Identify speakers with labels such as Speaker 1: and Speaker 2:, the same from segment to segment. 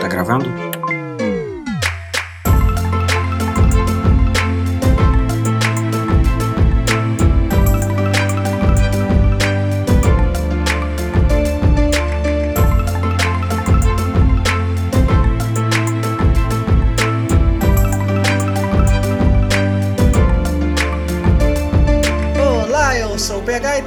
Speaker 1: Tá gravando?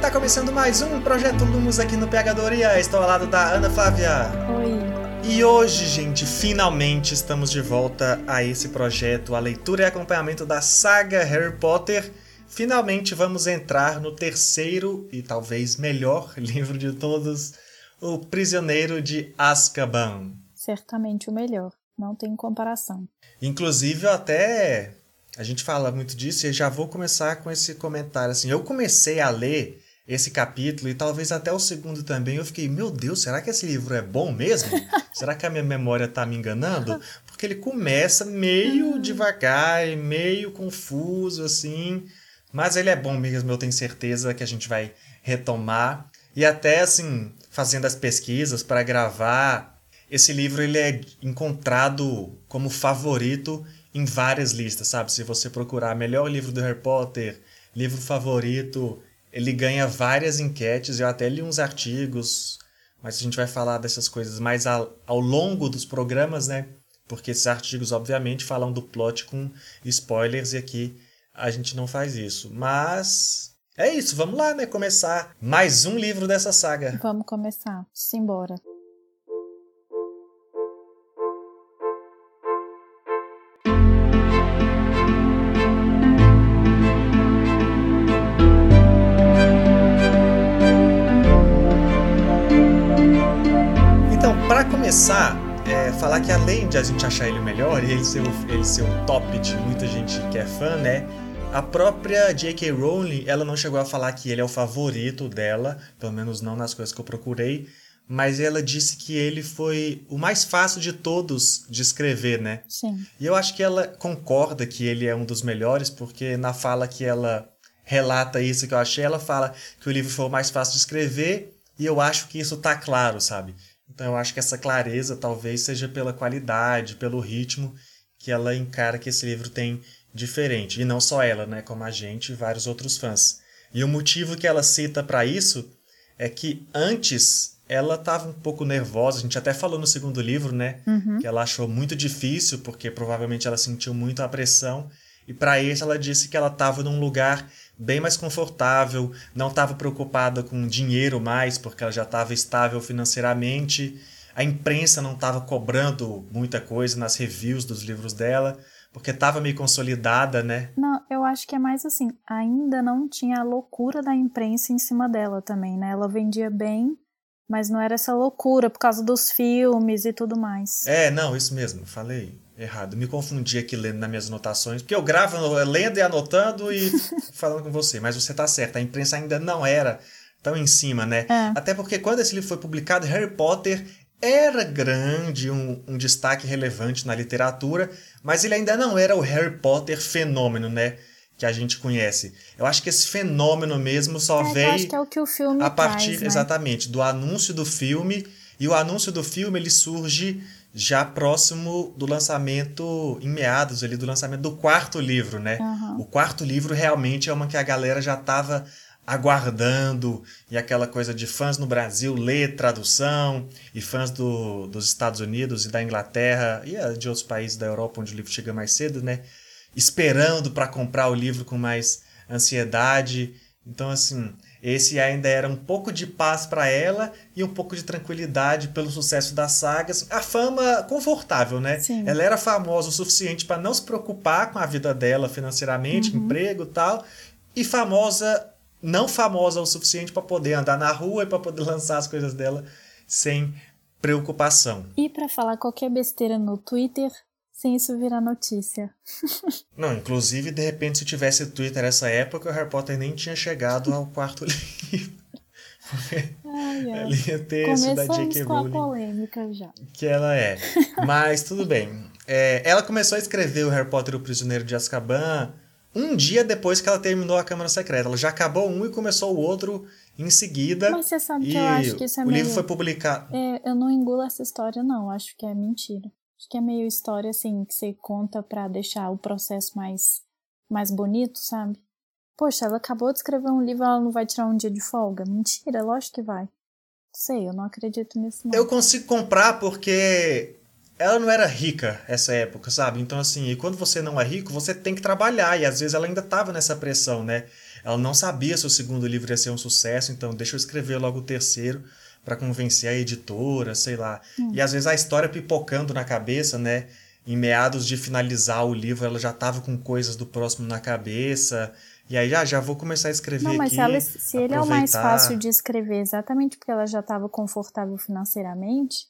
Speaker 2: PH e tá começando mais um Projeto Lumos aqui no Pegadoria. Estou ao lado da Ana Flávia.
Speaker 3: Oi.
Speaker 2: E hoje, gente, finalmente estamos de volta a esse projeto, a leitura e acompanhamento da saga Harry Potter. Finalmente vamos entrar no terceiro e talvez melhor livro de todos, O Prisioneiro de Azkaban.
Speaker 3: Certamente o melhor, não tem comparação.
Speaker 2: Inclusive, eu até a gente fala muito disso e já vou começar com esse comentário assim. Eu comecei a ler esse capítulo e talvez até o segundo também. Eu fiquei, meu Deus, será que esse livro é bom mesmo? será que a minha memória está me enganando? Porque ele começa meio uhum. devagar e meio confuso assim, mas ele é bom mesmo, eu tenho certeza que a gente vai retomar e até assim, fazendo as pesquisas para gravar, esse livro ele é encontrado como favorito em várias listas, sabe? Se você procurar melhor livro do Harry Potter, livro favorito, ele ganha várias enquetes. Eu até li uns artigos, mas a gente vai falar dessas coisas mais ao, ao longo dos programas, né? Porque esses artigos, obviamente, falam do plot com spoilers e aqui a gente não faz isso. Mas é isso, vamos lá, né? Começar mais um livro dessa saga.
Speaker 3: Vamos começar. Simbora.
Speaker 2: Começar, é, falar que além de a gente achar ele melhor e ele ser, o, ele ser o top de muita gente que é fã, né? A própria J.K. Rowling, ela não chegou a falar que ele é o favorito dela, pelo menos não nas coisas que eu procurei, mas ela disse que ele foi o mais fácil de todos de escrever, né?
Speaker 3: Sim.
Speaker 2: E eu acho que ela concorda que ele é um dos melhores, porque na fala que ela relata isso que eu achei, ela fala que o livro foi o mais fácil de escrever, e eu acho que isso tá claro, sabe? Então eu acho que essa clareza talvez seja pela qualidade, pelo ritmo que ela encara que esse livro tem diferente. E não só ela, né, como a gente e vários outros fãs. E o motivo que ela cita para isso é que antes ela estava um pouco nervosa, a gente até falou no segundo livro, né,
Speaker 3: uhum.
Speaker 2: que ela achou muito difícil porque provavelmente ela sentiu muito a pressão e para isso ela disse que ela estava num lugar bem mais confortável, não estava preocupada com dinheiro mais, porque ela já estava estável financeiramente. A imprensa não estava cobrando muita coisa nas reviews dos livros dela, porque estava meio consolidada, né?
Speaker 3: Não, eu acho que é mais assim, ainda não tinha a loucura da imprensa em cima dela também, né? Ela vendia bem, mas não era essa loucura por causa dos filmes e tudo mais.
Speaker 2: É, não, isso mesmo, falei errado. Me confundi aqui lendo nas minhas anotações, porque eu gravo lendo e anotando e falando com você, mas você tá certo, a imprensa ainda não era tão em cima, né?
Speaker 3: É.
Speaker 2: Até porque quando esse livro foi publicado, Harry Potter era grande, um, um destaque relevante na literatura, mas ele ainda não era o Harry Potter fenômeno, né? Que a gente conhece. Eu acho que esse fenômeno mesmo só
Speaker 3: é,
Speaker 2: veio.
Speaker 3: acho que é o que o filme
Speaker 2: a partir
Speaker 3: traz, né?
Speaker 2: exatamente do anúncio do filme. E o anúncio do filme ele surge já próximo do lançamento, em meados ali do lançamento do quarto livro, né?
Speaker 3: Uhum.
Speaker 2: O quarto livro realmente é uma que a galera já estava aguardando e aquela coisa de fãs no Brasil ler tradução e fãs do, dos Estados Unidos e da Inglaterra e de outros países da Europa onde o livro chega mais cedo, né? Esperando para comprar o livro com mais ansiedade. Então, assim, esse ainda era um pouco de paz para ela e um pouco de tranquilidade pelo sucesso das sagas. A fama confortável, né?
Speaker 3: Sim.
Speaker 2: Ela era famosa o suficiente para não se preocupar com a vida dela financeiramente,
Speaker 3: uhum.
Speaker 2: emprego e tal, e famosa, não famosa o suficiente para poder andar na rua e para poder lançar as coisas dela sem preocupação.
Speaker 3: E para falar qualquer besteira no Twitter, sem isso virar notícia.
Speaker 2: Não, inclusive, de repente, se tivesse Twitter nessa época, o Harry Potter nem tinha chegado ao quarto livro.
Speaker 3: Ai, ai.
Speaker 2: Ela ia ter isso da J.K.
Speaker 3: com a
Speaker 2: Rowling.
Speaker 3: polêmica já.
Speaker 2: Que ela é. Mas tudo bem. É, ela começou a escrever o Harry Potter e o Prisioneiro de Azkaban um dia depois que ela terminou a Câmara Secreta. Ela já acabou um e começou o outro em seguida.
Speaker 3: Mas você sabe que eu acho que isso é
Speaker 2: o
Speaker 3: meio...
Speaker 2: livro foi publicado.
Speaker 3: É, eu não engulo essa história, não. Acho que é mentira. Que é meio história, assim, que você conta pra deixar o processo mais, mais bonito, sabe? Poxa, ela acabou de escrever um livro, ela não vai tirar um dia de folga? Mentira, lógico que vai. Sei, eu não acredito nisso, não.
Speaker 2: Eu consigo comprar porque ela não era rica essa época, sabe? Então, assim, e quando você não é rico, você tem que trabalhar. E às vezes ela ainda tava nessa pressão, né? Ela não sabia se o segundo livro ia ser um sucesso, então deixa eu escrever logo o terceiro para convencer a editora, sei lá.
Speaker 3: Hum.
Speaker 2: E às vezes a história pipocando na cabeça, né? Em meados de finalizar o livro, ela já tava com coisas do próximo na cabeça. E aí, já, já vou começar a escrever
Speaker 3: Não, mas
Speaker 2: aqui.
Speaker 3: se, ela, se ele é o mais
Speaker 2: aproveitar.
Speaker 3: fácil de escrever exatamente porque ela já estava confortável financeiramente,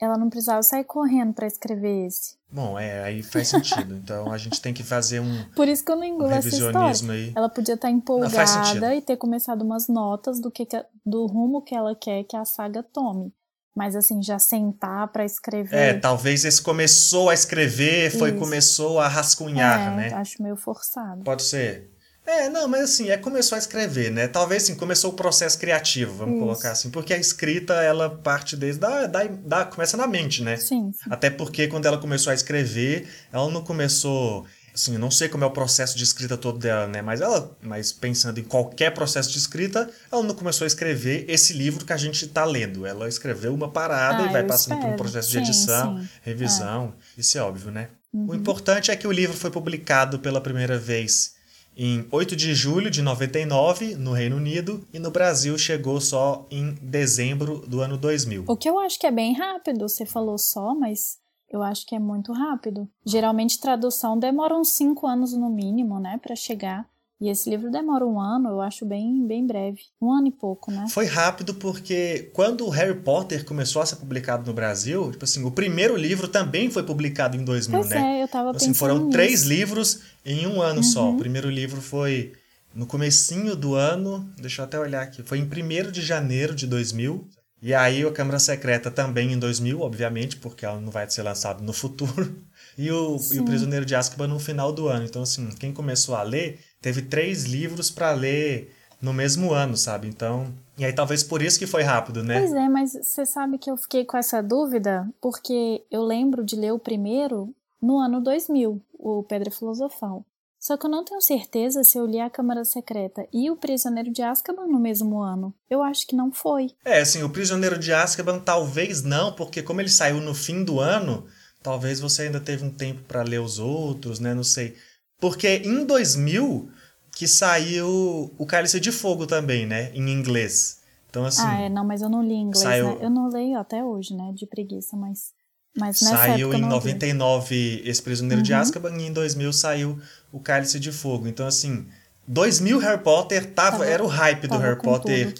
Speaker 3: ela não precisava sair correndo para escrever esse.
Speaker 2: Bom, é, aí faz sentido. Então a gente tem que fazer um,
Speaker 3: Por isso que eu não
Speaker 2: um
Speaker 3: engulo essa história.
Speaker 2: aí.
Speaker 3: Ela podia estar
Speaker 2: sentido.
Speaker 3: empolgada e ter começado umas notas do, que, do rumo que ela quer que a saga tome. Mas assim, já sentar pra escrever.
Speaker 2: É, talvez esse começou a escrever, foi
Speaker 3: Isso.
Speaker 2: começou a rascunhar,
Speaker 3: é,
Speaker 2: né?
Speaker 3: acho meio forçado.
Speaker 2: Pode ser. É, não, mas assim, é começou a escrever, né? Talvez sim, começou o processo criativo, vamos
Speaker 3: Isso.
Speaker 2: colocar assim, porque a escrita ela parte desde da, da, da começa na mente, né?
Speaker 3: Sim, sim.
Speaker 2: Até porque quando ela começou a escrever, ela não começou. Assim, eu não sei como é o processo de escrita todo dela, né? Mas ela, mas pensando em qualquer processo de escrita, ela não começou a escrever esse livro que a gente está lendo. Ela escreveu uma parada
Speaker 3: Ah,
Speaker 2: e vai passando por um
Speaker 3: espero.
Speaker 2: processo de
Speaker 3: Sim,
Speaker 2: edição,
Speaker 3: sim.
Speaker 2: revisão. Isso é óbvio, né? O
Speaker 3: Uhum.
Speaker 2: importante é que o livro foi publicado pela primeira vez em 8 de julho de 99 no Reino Unido e no Brasil chegou só em dezembro do ano 2000.
Speaker 3: O que eu acho que é bem rápido, você falou só, mas eu acho que é muito rápido. Geralmente tradução demora uns cinco anos no mínimo, né, Pra chegar. E esse livro demora um ano, eu acho bem, bem breve. Um ano e pouco, né?
Speaker 2: Foi rápido porque quando o Harry Potter começou a ser publicado no Brasil, tipo assim, o primeiro livro também foi publicado em 2000,
Speaker 3: Pois
Speaker 2: né?
Speaker 3: é, eu tava
Speaker 2: Assim,
Speaker 3: pensando
Speaker 2: foram
Speaker 3: nisso.
Speaker 2: três livros em um ano só.
Speaker 3: Uhum.
Speaker 2: O primeiro livro foi no comecinho do ano, deixa eu até olhar aqui, foi em 1 de janeiro de 2000. E aí a Câmara Secreta também em 2000, obviamente, porque ela não vai ser lançada no futuro. E o, e o Prisioneiro de Azkaban no final do ano. Então, assim, quem começou a ler, teve três livros para ler no mesmo ano, sabe? Então, e aí talvez por isso que foi rápido, né?
Speaker 3: Pois é, mas você sabe que eu fiquei com essa dúvida porque eu lembro de ler o primeiro no ano 2000, o Pedra Filosofal. Só que eu não tenho certeza se eu li A Câmara Secreta e O Prisioneiro de Azkaban no mesmo ano. Eu acho que não foi.
Speaker 2: É, assim, o Prisioneiro de Azkaban talvez não, porque como ele saiu no fim do ano, talvez você ainda teve um tempo para ler os outros, né? Não sei. Porque em 2000 que saiu o Cálice de Fogo também, né? Em inglês. Então, assim,
Speaker 3: ah, é, não, mas eu não li em inglês,
Speaker 2: saiu-
Speaker 3: né? Eu não leio até hoje, né? De preguiça, mas. Mas
Speaker 2: saiu em
Speaker 3: não li.
Speaker 2: 99 esse Prisioneiro de
Speaker 3: Uhum.
Speaker 2: Azkaban e em 2000 saiu o Cálice de Fogo. Então, assim, 2000 Harry Potter tava,
Speaker 3: Tava-
Speaker 2: era o hype do Harry Potter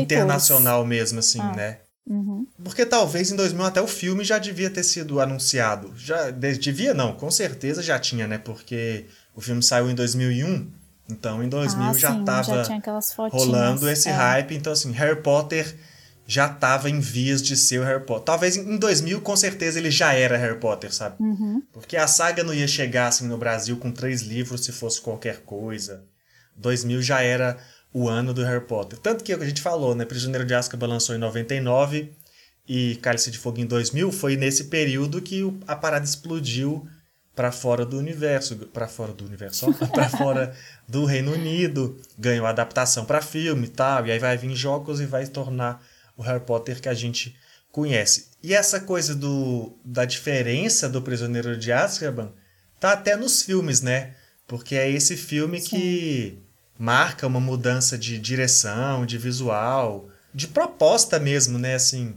Speaker 2: internacional mesmo, assim,
Speaker 3: Ah.
Speaker 2: né?
Speaker 3: Uhum.
Speaker 2: Porque talvez em 2000 até o filme já devia ter sido anunciado. Já de- devia não, com certeza já tinha, né? Porque o filme saiu em 2001, então em 2000
Speaker 3: ah,
Speaker 2: já
Speaker 3: sim,
Speaker 2: tava
Speaker 3: já tinha aquelas fotinhas.
Speaker 2: rolando esse
Speaker 3: é.
Speaker 2: hype. Então assim, Harry Potter já tava em vias de ser o Harry Potter. Talvez em 2000 com certeza ele já era Harry Potter, sabe?
Speaker 3: Uhum.
Speaker 2: Porque a saga não ia chegar assim no Brasil com três livros se fosse qualquer coisa. 2000 já era o ano do Harry Potter. Tanto que é o que a gente falou, né? Prisioneiro de Azkaban lançou em 99 e Cálice de Fogo em 2000. Foi nesse período que a parada explodiu para fora do universo, para fora do universo, para fora do Reino Unido, ganhou adaptação para filme e tal, e aí vai vir jogos e vai tornar o Harry Potter que a gente conhece. E essa coisa do, da diferença do Prisioneiro de Azkaban tá até nos filmes, né? Porque é esse filme que marca uma mudança de direção, de visual, de proposta mesmo, né? Assim,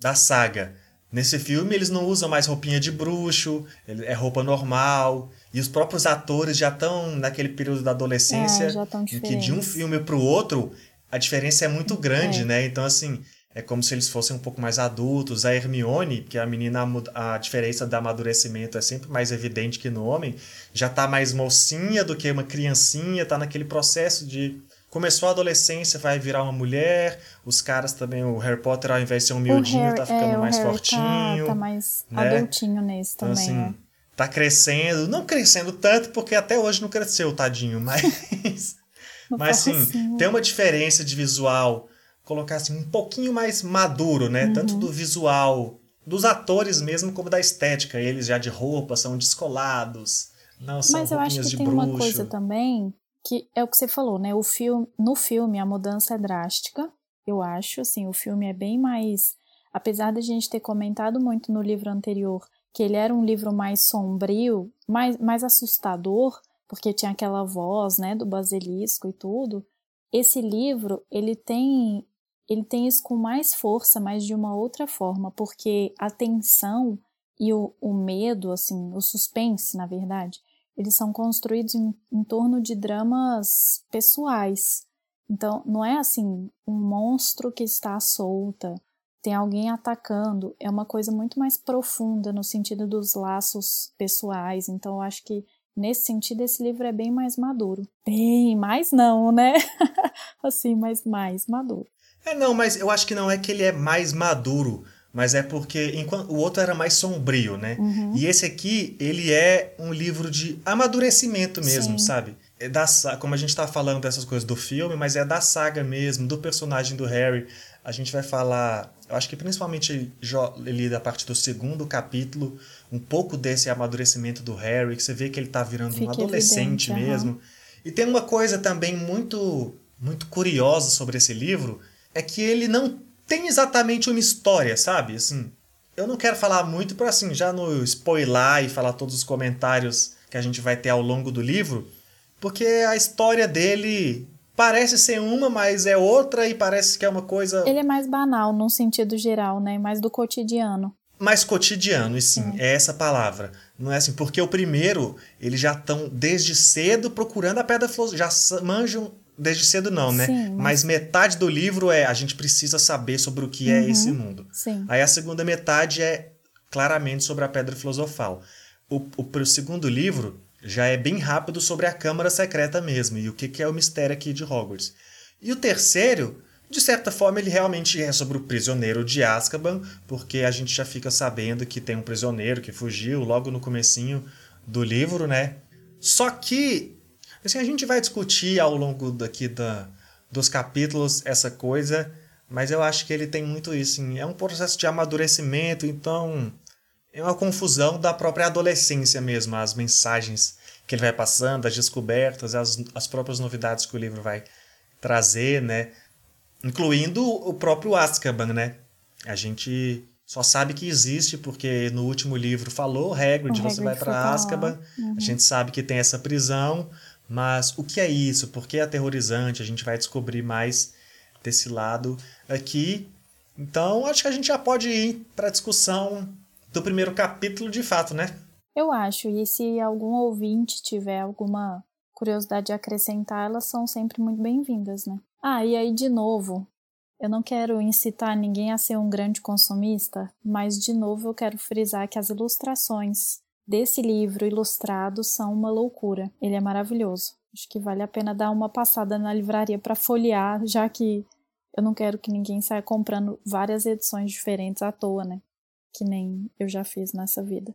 Speaker 2: da saga. Nesse filme eles não usam mais roupinha de bruxo, é roupa normal. E os próprios atores já estão naquele período da adolescência
Speaker 3: É,
Speaker 2: em que de um filme pro outro a diferença é muito grande,
Speaker 3: É.
Speaker 2: né? Então, assim, é como se eles fossem um pouco mais adultos. A Hermione, que a menina, a diferença do amadurecimento é sempre mais evidente que no homem, já tá mais mocinha do que uma criancinha, tá naquele processo de. Começou a adolescência, vai virar uma mulher. Os caras também, o Harry Potter, ao invés de ser um miudinho,
Speaker 3: Harry-
Speaker 2: tá ficando
Speaker 3: é,
Speaker 2: mais
Speaker 3: Harry
Speaker 2: fortinho.
Speaker 3: Tá, tá mais
Speaker 2: né?
Speaker 3: adultinho nesse
Speaker 2: Então,
Speaker 3: também,
Speaker 2: assim,
Speaker 3: é.
Speaker 2: tá crescendo, não crescendo tanto, porque até hoje não cresceu, tadinho, mas. mas sim, assim. tem uma diferença de visual, colocar assim, um pouquinho mais maduro, né? Uhum. Tanto do visual dos atores mesmo, como da estética. Eles já de roupa são descolados, não são
Speaker 3: Mas eu acho que tem
Speaker 2: bruxo.
Speaker 3: uma coisa também, que é o que você falou, né? O filme, no filme a mudança é drástica, eu acho, assim, o filme é bem mais apesar da gente ter comentado muito no livro anterior que ele era um livro mais sombrio, mais, mais assustador, porque tinha aquela voz, né, do basilisco e tudo. Esse livro, ele tem ele tem isso com mais força, mas de uma outra forma, porque a tensão e o, o medo, assim, o suspense, na verdade, eles são construídos em, em torno de dramas pessoais. Então, não é assim, um monstro que está solta, tem alguém atacando, é uma coisa muito mais profunda no sentido dos laços pessoais. Então, eu acho que nesse sentido esse livro é bem mais maduro. Bem mais não, né? assim, mas mais maduro.
Speaker 2: É, não, mas eu acho que não é que ele é mais maduro, mas é porque enquanto o outro era mais sombrio, né? Uhum. E esse aqui, ele é um livro de amadurecimento mesmo, Sim. sabe? É da, como a gente tá falando dessas coisas do filme, mas é da saga mesmo, do personagem do Harry. A gente vai falar eu acho que principalmente ali da parte do segundo capítulo, um pouco desse amadurecimento do Harry, que você vê que ele tá virando Fica um adolescente evidente, mesmo. Uhum. E tem uma coisa também muito muito curiosa sobre esse livro, é que ele não tem exatamente uma história, sabe? Assim, eu não quero falar muito para assim, já no spoiler e falar todos os comentários que a gente vai ter ao longo do livro, porque a história dele parece ser uma, mas é outra e parece que é uma coisa.
Speaker 3: Ele é mais banal num sentido geral, né? Mais do cotidiano.
Speaker 2: Mais cotidiano, e sim, é. é essa palavra. Não é assim, porque o primeiro, eles já estão desde cedo procurando a pedra filosofal, já manjam desde cedo não, né? Sim, mas... mas... metade do livro é a gente precisa saber sobre o que é uhum, é esse mundo.
Speaker 3: Sim.
Speaker 2: Aí a segunda metade é claramente sobre a pedra filosofal. O, o, o segundo livro, já é bem rápido sobre a Câmara Secreta mesmo e o que, que é o mistério aqui de Hogwarts. E o terceiro, de certa forma, ele realmente é sobre o prisioneiro de Azkaban, porque a gente já fica sabendo que tem um prisioneiro que fugiu logo no comecinho do livro, né? Só que assim, a gente vai discutir ao longo daqui da, dos capítulos essa coisa, mas eu acho que ele tem muito isso. Assim, é um processo de amadurecimento, então é uma confusão da própria adolescência mesmo, as mensagens que ele vai passando, as descobertas, as, as próprias novidades que o livro vai trazer, né? Incluindo o próprio Azkaban, né? A gente só sabe que existe porque no último livro falou Hagrid, você vai para Azkaban. Uhum. A gente sabe que tem essa prisão, mas o que é isso? Por que é aterrorizante? A gente vai descobrir mais desse lado aqui. Então, acho que a gente já pode ir para a discussão do primeiro capítulo de fato, né?
Speaker 3: Eu acho, e se algum ouvinte tiver alguma curiosidade de acrescentar, elas são sempre muito bem-vindas, né? Ah, e aí de novo, eu não quero incitar ninguém a ser um grande consumista, mas de novo eu quero frisar que as ilustrações desse livro ilustrado são uma loucura. Ele é maravilhoso. Acho que vale a pena dar uma passada na livraria para folhear, já que eu não quero que ninguém saia comprando várias edições diferentes à toa, né? que nem eu já fiz nessa vida.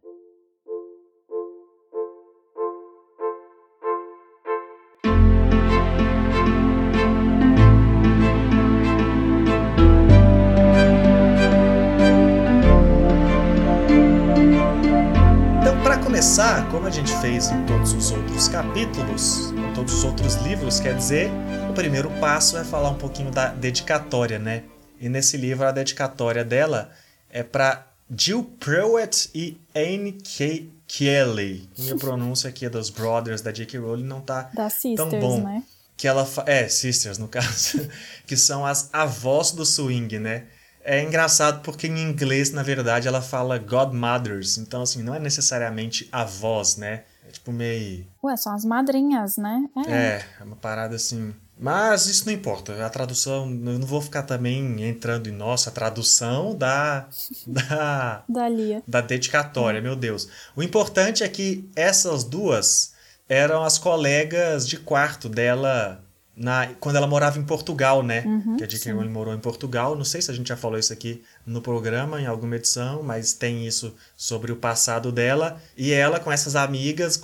Speaker 2: Começar, como a gente fez em todos os outros capítulos, em todos os outros livros, quer dizer, o primeiro passo é falar um pouquinho da dedicatória, né? E nesse livro a dedicatória dela é para Jill Pruitt e Anne K. Kelly. Minha pronúncia aqui é dos Brothers da J.K. Rowling não tá
Speaker 3: Sisters,
Speaker 2: tão bom.
Speaker 3: Né?
Speaker 2: Que ela é Sisters no caso, que são as avós do swing, né? É engraçado porque em inglês, na verdade, ela fala godmothers. Então, assim, não é necessariamente avós, né? É tipo meio.
Speaker 3: Ué, são as madrinhas, né?
Speaker 2: É, é, é uma parada assim. Mas isso não importa. A tradução, eu não vou ficar também entrando em nossa tradução da da
Speaker 3: da, Lia.
Speaker 2: da dedicatória, meu Deus. O importante é que essas duas eram as colegas de quarto dela na, quando ela morava em Portugal, né?
Speaker 3: Uhum,
Speaker 2: que a J.K. Rowling morou em Portugal. Não sei se a gente já falou isso aqui no programa, em alguma edição, mas tem isso sobre o passado dela. E ela, com essas amigas,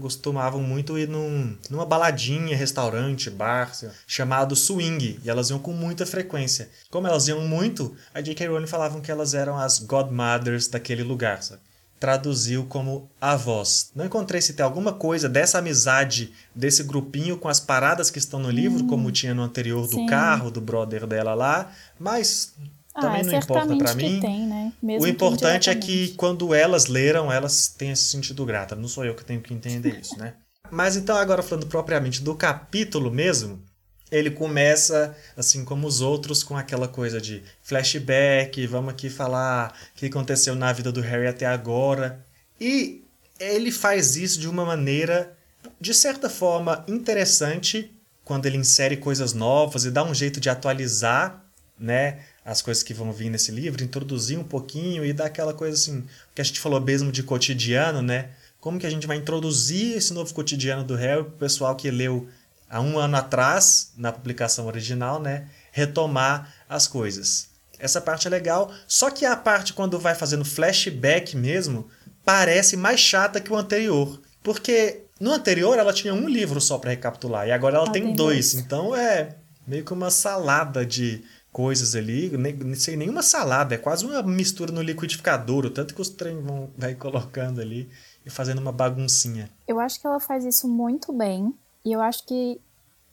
Speaker 2: costumavam muito ir num, numa baladinha, restaurante, bar, chamado swing. E elas iam com muita frequência. Como elas iam muito, a J.K. Rowling falavam que elas eram as godmothers daquele lugar, sabe? Traduziu como avós. Não encontrei se tem alguma coisa dessa amizade desse grupinho com as paradas que estão no livro, como tinha no anterior do
Speaker 3: sim.
Speaker 2: carro do brother dela lá, mas também
Speaker 3: ah,
Speaker 2: não importa
Speaker 3: que
Speaker 2: mim.
Speaker 3: tem, né?
Speaker 2: O
Speaker 3: que
Speaker 2: importante é que quando elas leram, elas tenham se sentido grata. Não sou eu que tenho que entender isso, né? Mas então, agora falando propriamente do capítulo mesmo, ele começa, assim como os outros, com aquela coisa de flashback, vamos aqui falar o que aconteceu na vida do Harry até agora. E ele faz isso de uma maneira, de certa forma, interessante, quando ele insere coisas novas e dá um jeito de atualizar, né? As coisas que vão vir nesse livro, introduzir um pouquinho e dar aquela coisa assim, que a gente falou mesmo de cotidiano, né? Como que a gente vai introduzir esse novo cotidiano do Harry pro pessoal que leu há um ano atrás, na publicação original, né? Retomar as coisas. Essa parte é legal, só que a parte quando vai fazendo flashback mesmo, parece mais chata que o anterior. Porque no anterior ela tinha um livro só para recapitular, e agora ela
Speaker 3: Ela
Speaker 2: tem,
Speaker 3: tem
Speaker 2: dois.
Speaker 3: dois.
Speaker 2: Então é meio que uma salada de coisas ali, nem, não sei nenhuma salada, é quase uma mistura no liquidificador, o tanto que os trem vão vai colocando ali e fazendo uma baguncinha.
Speaker 3: Eu acho que ela faz isso muito bem. E eu acho que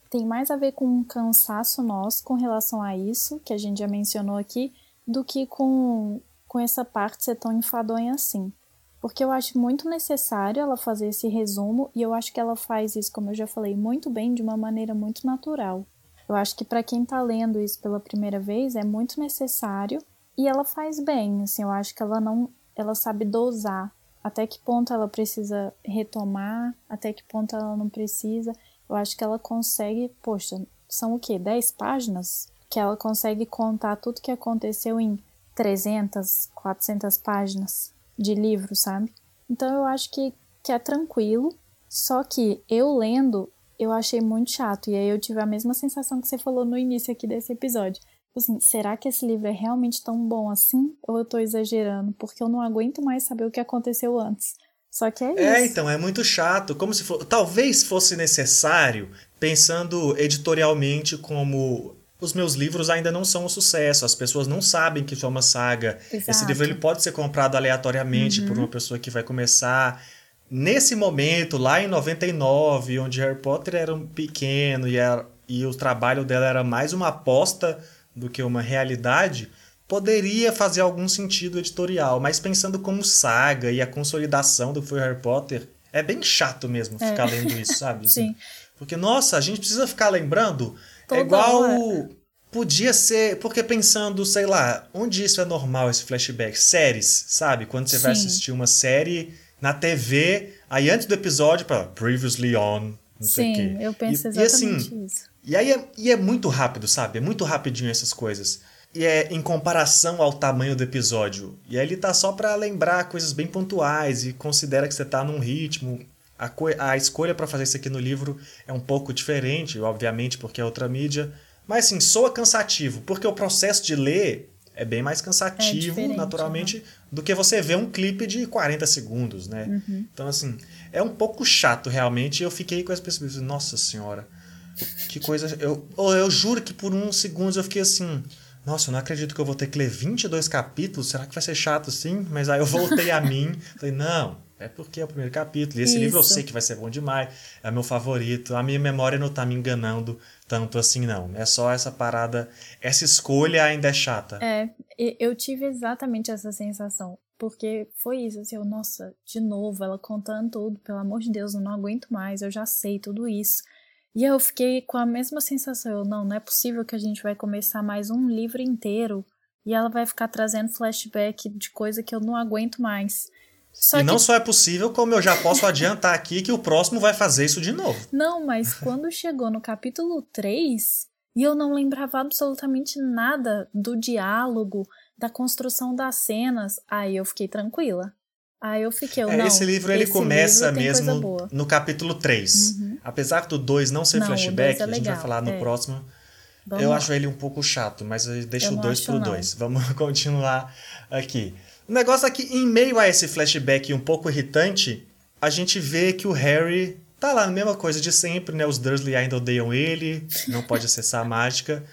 Speaker 3: tem mais a ver com um cansaço nosso com relação a isso, que a gente já mencionou aqui, do que com, com essa parte ser tão enfadonha assim. Porque eu acho muito necessário ela fazer esse resumo e eu acho que ela faz isso, como eu já falei, muito bem, de uma maneira muito natural. Eu acho que para quem tá lendo isso pela primeira vez é muito necessário e ela faz bem, assim, eu acho que ela não, ela sabe dosar até que ponto ela precisa retomar, até que ponto ela não precisa. Eu acho que ela consegue, poxa, são o quê? 10 páginas? Que ela consegue contar tudo que aconteceu em 300, 400 páginas de livro, sabe? Então eu acho que, que é tranquilo, só que eu lendo, eu achei muito chato. E aí eu tive a mesma sensação que você falou no início aqui desse episódio. Tipo Assim, será que esse livro é realmente tão bom assim? Ou eu tô exagerando? Porque eu não aguento mais saber o que aconteceu antes. Só que é isso.
Speaker 2: É, então, é muito chato. Como se for... Talvez fosse necessário, pensando editorialmente, como os meus livros ainda não são um sucesso, as pessoas não sabem que isso é uma saga. Esse
Speaker 3: Exato.
Speaker 2: livro ele pode ser comprado aleatoriamente por
Speaker 3: Uhum.
Speaker 2: uma pessoa que vai começar. Nesse momento, lá em 99, onde Harry Potter era um pequeno e, era- e o trabalho dela era mais uma aposta do que uma realidade, poderia fazer algum sentido editorial, mas pensando como saga e a consolidação do que foi Harry Potter, é bem chato mesmo
Speaker 3: É.
Speaker 2: ficar lendo isso, sabe? Assim,
Speaker 3: Sim.
Speaker 2: Porque, nossa, a gente precisa ficar lembrando.
Speaker 3: Toda
Speaker 2: é igual.
Speaker 3: hora.
Speaker 2: Podia ser. Porque pensando, sei lá, onde isso é normal, esse flashback? Séries, sabe? Quando você vai
Speaker 3: Sim.
Speaker 2: assistir uma série na TV, aí antes do episódio, para Previously on, não sei o
Speaker 3: Sim,
Speaker 2: quê.
Speaker 3: eu penso
Speaker 2: E- e, assim,
Speaker 3: exatamente isso.
Speaker 2: E aí é, e é muito rápido, sabe? É muito rapidinho essas coisas. E é em comparação ao tamanho do episódio. E aí ele tá só pra lembrar coisas bem pontuais e considera que você tá num ritmo. A, a escolha pra fazer isso aqui no livro é um pouco diferente, obviamente, porque é outra mídia. Mas assim, soa cansativo, porque o processo de ler é bem mais cansativo,
Speaker 3: diferente,
Speaker 2: naturalmente, do que você ver um clipe de 40 segundos, né?
Speaker 3: Uhum.
Speaker 2: Então, assim, é um pouco chato realmente. e Eu fiquei com essa perspectiva, nossa senhora, que coisa. Eu, eu juro que por uns segundos eu fiquei assim. Nossa, eu não acredito que eu vou ter que ler 22 capítulos. Será que vai ser chato assim? Mas aí eu voltei a mim. Falei, não, é porque é o primeiro capítulo. E esse livro eu
Speaker 3: Isso.
Speaker 2: sei que vai ser bom demais. É meu favorito. A minha memória não tá me enganando tanto assim, não. É só essa parada. Essa escolha ainda é chata.
Speaker 3: É, eu tive exatamente essa sensação. Porque foi isso, assim, eu, nossa, de novo, ela contando tudo, pelo amor de Deus, eu não aguento mais, eu já sei tudo isso. E eu fiquei com a mesma sensação, eu, não, não é possível que a gente vai começar mais um livro inteiro e ela vai ficar trazendo flashback de coisa que eu não aguento mais. Só
Speaker 2: e
Speaker 3: que
Speaker 2: não só é possível, como eu já posso adiantar aqui que o próximo vai fazer isso de novo.
Speaker 3: Não, mas quando chegou no capítulo 3 e eu não lembrava absolutamente nada do diálogo, da construção das cenas, aí eu fiquei tranquila. Aí eu fiquei, eu,
Speaker 2: É,
Speaker 3: não,
Speaker 2: esse livro ele
Speaker 3: esse
Speaker 2: começa
Speaker 3: livro
Speaker 2: mesmo no capítulo 3. Apesar do 2 não ser
Speaker 3: Não,
Speaker 2: flashback,
Speaker 3: é
Speaker 2: a gente vai falar no
Speaker 3: é.
Speaker 2: próximo.
Speaker 3: Vamos
Speaker 2: eu
Speaker 3: lá.
Speaker 2: acho ele um pouco chato, mas eu deixo
Speaker 3: Eu
Speaker 2: o
Speaker 3: não
Speaker 2: 2
Speaker 3: acho,
Speaker 2: pro
Speaker 3: não.
Speaker 2: 2. Vamos continuar aqui. O negócio é que, em meio a esse flashback um pouco irritante, a gente vê que o Harry tá lá, a mesma coisa de sempre, né? Os Dursley ainda odeiam ele, não pode acessar a mágica.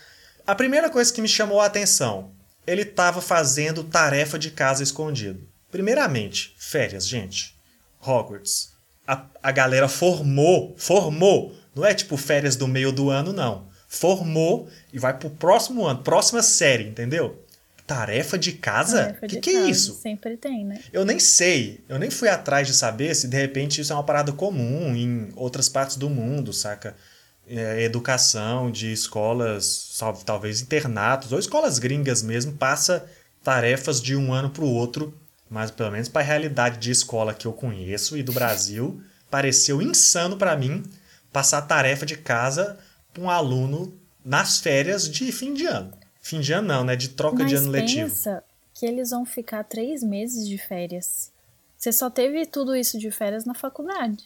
Speaker 2: A primeira coisa que me chamou a atenção, ele tava fazendo tarefa de casa escondido. Primeiramente, férias, gente. Hogwarts. A, a galera formou, formou. Não é tipo férias do meio do ano, não. Formou e vai pro próximo ano, próxima série, entendeu? Tarefa de casa?
Speaker 3: Tarefa
Speaker 2: O que,
Speaker 3: de
Speaker 2: que é isso?
Speaker 3: Sempre tem, né?
Speaker 2: Eu nem sei, eu nem fui atrás de saber se de repente isso é uma parada comum em outras partes do mundo, saca? É, educação de escolas, talvez internatos, ou escolas gringas mesmo, passa tarefas de um ano para o outro, mas pelo menos para a realidade de escola que eu conheço e do Brasil, pareceu insano para mim passar tarefa de casa para um aluno nas férias de fim de ano. Fim de ano não, né? De troca
Speaker 3: Mas
Speaker 2: de ano letivo.
Speaker 3: pensa que eles vão ficar três meses de férias. Você só teve tudo isso de férias na faculdade.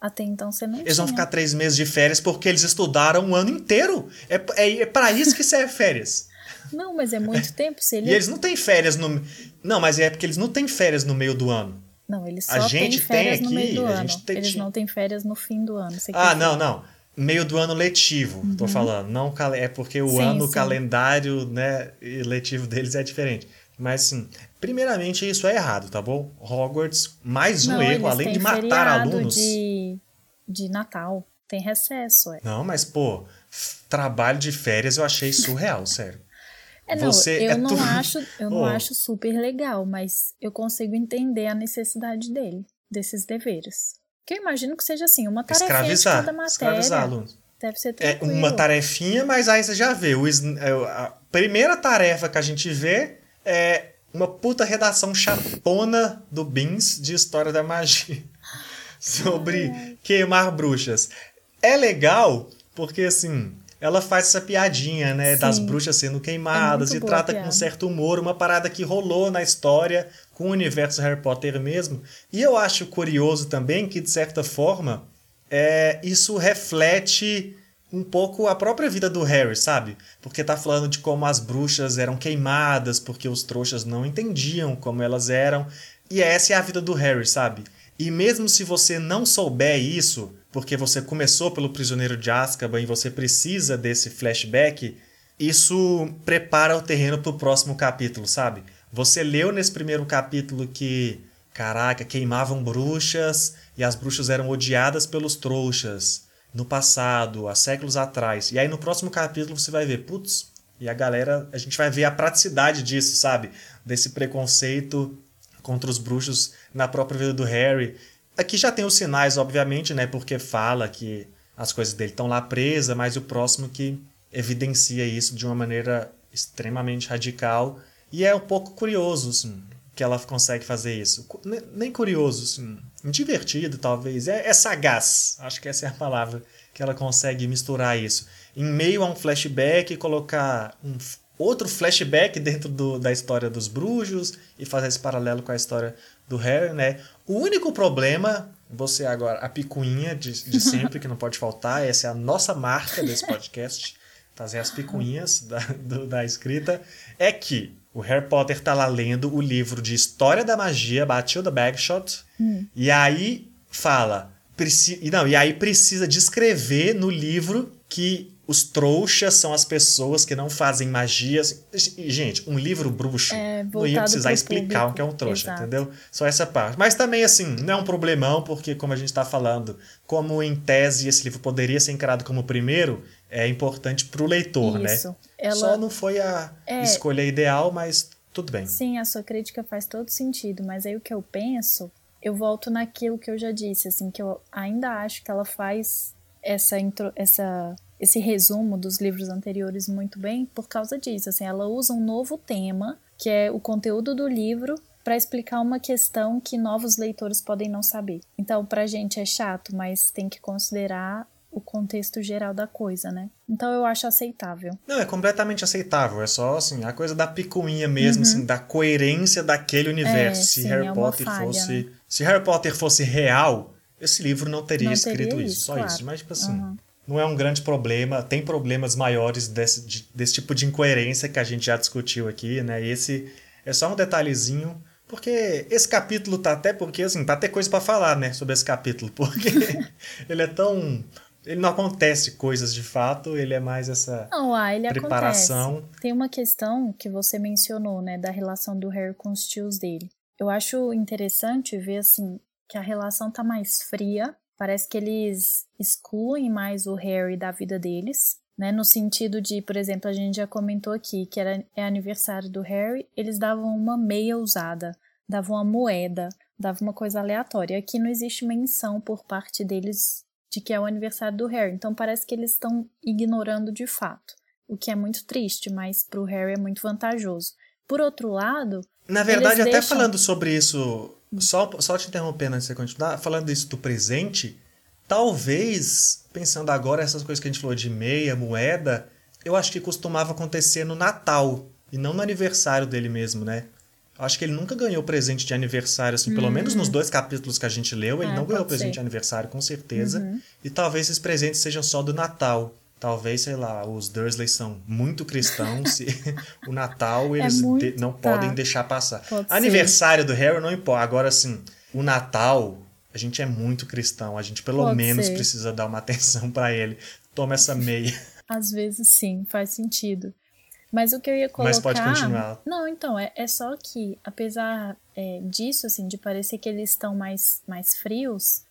Speaker 3: Até então você não
Speaker 2: Eles vão
Speaker 3: tinha.
Speaker 2: ficar três meses de férias porque eles estudaram o ano inteiro. É, é, é para isso que serve férias.
Speaker 3: Não, mas é muito tempo. Se ele...
Speaker 2: E eles não têm férias no. Não, mas é porque eles não têm férias no meio do ano.
Speaker 3: Não, eles
Speaker 2: A
Speaker 3: só
Speaker 2: gente
Speaker 3: têm férias
Speaker 2: tem
Speaker 3: no meio do
Speaker 2: a
Speaker 3: ano.
Speaker 2: gente tem-
Speaker 3: Eles não têm férias no fim do ano.
Speaker 2: Ah, não, não. Meio do ano letivo, tô falando. Não cal- é porque o
Speaker 3: Sim,
Speaker 2: ano
Speaker 3: sim.
Speaker 2: calendário, né, letivo deles é diferente. Mas sim, primeiramente isso é errado, tá bom? Hogwarts, mais um
Speaker 3: Não,
Speaker 2: erro, além de matar alunos.
Speaker 3: De, de Natal. Tem recesso, é.
Speaker 2: Não, mas pô, trabalho de férias eu achei surreal, sério.
Speaker 3: É, não,
Speaker 2: Você
Speaker 3: eu
Speaker 2: é
Speaker 3: não acho, eu não
Speaker 2: Oh.
Speaker 3: acho super legal, mas eu consigo entender a necessidade dele, desses deveres. Que eu imagino que seja assim, uma tarefa de
Speaker 2: Escravizar,
Speaker 3: cada matéria.
Speaker 2: escravizar.
Speaker 3: Deve ser
Speaker 2: É
Speaker 3: tranquilo.
Speaker 2: uma tarefinha, mas aí você já vê. O, é, a primeira tarefa que a gente vê é uma puta redação chapona do Beans de História da Magia. Sobre queimar bruxas. É legal porque, assim, ela faz essa piadinha, né? Das
Speaker 3: Sim.
Speaker 2: bruxas sendo queimadas
Speaker 3: É
Speaker 2: e trata com um certo humor, uma parada que rolou na história com o universo Harry Potter mesmo. E eu acho curioso também que, de certa forma, é, isso reflete um pouco a própria vida do Harry, sabe? Porque tá falando de como as bruxas eram queimadas, porque os trouxas não entendiam como elas eram. E essa é a vida do Harry, sabe? E mesmo se você não souber isso, porque você começou pelo Prisioneiro de Azkaban e você precisa desse flashback, isso prepara o terreno pro próximo capítulo, sabe? Você leu nesse primeiro capítulo que, caraca, queimavam bruxas e as bruxas eram odiadas pelos trouxas no passado, há séculos atrás. E aí no próximo capítulo você vai ver, putz, e a galera, a gente vai ver a praticidade disso, sabe? Desse preconceito contra os bruxos na própria vida do Harry. Aqui já tem os sinais, obviamente, né? Porque fala que as coisas dele estão lá presas, mas o próximo que evidencia isso de uma maneira extremamente radical. E é um pouco curioso, assim, que ela consegue fazer isso. Nem curioso, assim, divertido, talvez. É, é sagaz, acho que essa é a palavra, que ela consegue misturar isso. Em meio a um flashback, colocar um outro flashback dentro do- da história dos bruxos e fazer esse paralelo com a história do Harry, né? O único problema, você agora, a picuinha de, de sempre, que não pode faltar, essa é a nossa marca desse podcast, fazer as picuinhas da, do- da escrita, é que o Harry Potter tá lá lendo o livro de História da Magia, Batilda Bagshot, e aí fala, preci, não, e aí precisa descrever no livro que os trouxas são as pessoas que não fazem magias. Gente, um livro bruxo
Speaker 3: É,
Speaker 2: não ia precisar explicar
Speaker 3: público.
Speaker 2: o que é um trouxa,
Speaker 3: Exato.
Speaker 2: entendeu? Só essa parte. Mas também, assim, não é um problemão, porque, como a gente está falando, como em tese esse livro poderia ser encarado como o primeiro, é importante para o leitor,
Speaker 3: Isso.
Speaker 2: né?
Speaker 3: Ela-
Speaker 2: Só não foi a
Speaker 3: É.
Speaker 2: escolha ideal, mas tudo bem.
Speaker 3: Sim, a sua crítica faz todo sentido, mas aí o que eu penso, eu volto naquilo que eu já disse, assim, que eu ainda acho que ela faz essa, intro, essa esse resumo dos livros anteriores muito bem por causa disso, assim, ela usa um novo tema, que é o conteúdo do livro, para explicar uma questão que novos leitores podem não saber. Então, pra gente é chato, mas tem que considerar o contexto geral da coisa, né? Então eu acho aceitável.
Speaker 2: Não, é completamente aceitável. É só, assim, a coisa da picuinha mesmo, uhum. assim, da coerência daquele universo. É, se
Speaker 3: sim,
Speaker 2: Harry
Speaker 3: é
Speaker 2: Potter
Speaker 3: falha,
Speaker 2: fosse.
Speaker 3: Né?
Speaker 2: Se Harry Potter fosse real, esse livro não teria
Speaker 3: Não
Speaker 2: escrito
Speaker 3: teria
Speaker 2: isso.
Speaker 3: isso,
Speaker 2: Só
Speaker 3: claro.
Speaker 2: isso. Mas, tipo assim.
Speaker 3: Uhum.
Speaker 2: Não é um grande problema, tem problemas maiores desse, de- desse tipo de incoerência que a gente já discutiu aqui, né? Esse é só um detalhezinho, porque esse capítulo tá até porque, assim, pra ter coisa pra falar, né, sobre esse capítulo, porque ele é tão. Ele não acontece coisas de fato, ele é mais essa
Speaker 3: Não, ah, ele
Speaker 2: preparação.
Speaker 3: acontece. Tem uma questão que você mencionou, né, da relação do Harry com os tios dele. Eu acho interessante ver, assim, que a relação tá mais fria. Parece que eles excluem mais o Harry da vida deles, né? No sentido de, por exemplo, a gente já comentou aqui que era, é aniversário do Harry, eles davam uma meia usada, davam uma moeda, davam uma coisa aleatória. Aqui não existe menção por parte deles de que é o aniversário do Harry. Então parece que eles estão ignorando de fato. O que é muito triste, mas pro Harry é muito vantajoso. Por outro lado,
Speaker 2: Na verdade, até
Speaker 3: deixam-
Speaker 2: falando sobre isso, só, só te interrompendo antes de você continuar, falando isso do presente, talvez, pensando agora essas coisas que a gente falou de meia, moeda, eu acho que costumava acontecer no Natal e não no aniversário dele mesmo, né? Eu acho que ele nunca ganhou presente de aniversário, assim, pelo menos nos dois capítulos que a gente leu, ele
Speaker 3: É,
Speaker 2: não ganhou presente
Speaker 3: ser.
Speaker 2: de aniversário, com certeza. E talvez esses presentes sejam só do Natal. Talvez, sei lá, os Dursley são muito cristãos e o Natal eles
Speaker 3: muito-
Speaker 2: de- não
Speaker 3: tá.
Speaker 2: podem deixar passar.
Speaker 3: Pode ser.
Speaker 2: Aniversário do Harry não importa. Agora, assim, o Natal, a gente é muito cristão. A gente pelo
Speaker 3: Pode
Speaker 2: menos
Speaker 3: ser.
Speaker 2: precisa dar uma atenção pra ele. Toma essa meia.
Speaker 3: às vezes sim, faz sentido. Mas o que eu ia colocar.
Speaker 2: Mas pode continuar.
Speaker 3: Não, então, é, é só que, apesar é, disso, assim, de parecer que eles estão mais, mais frios,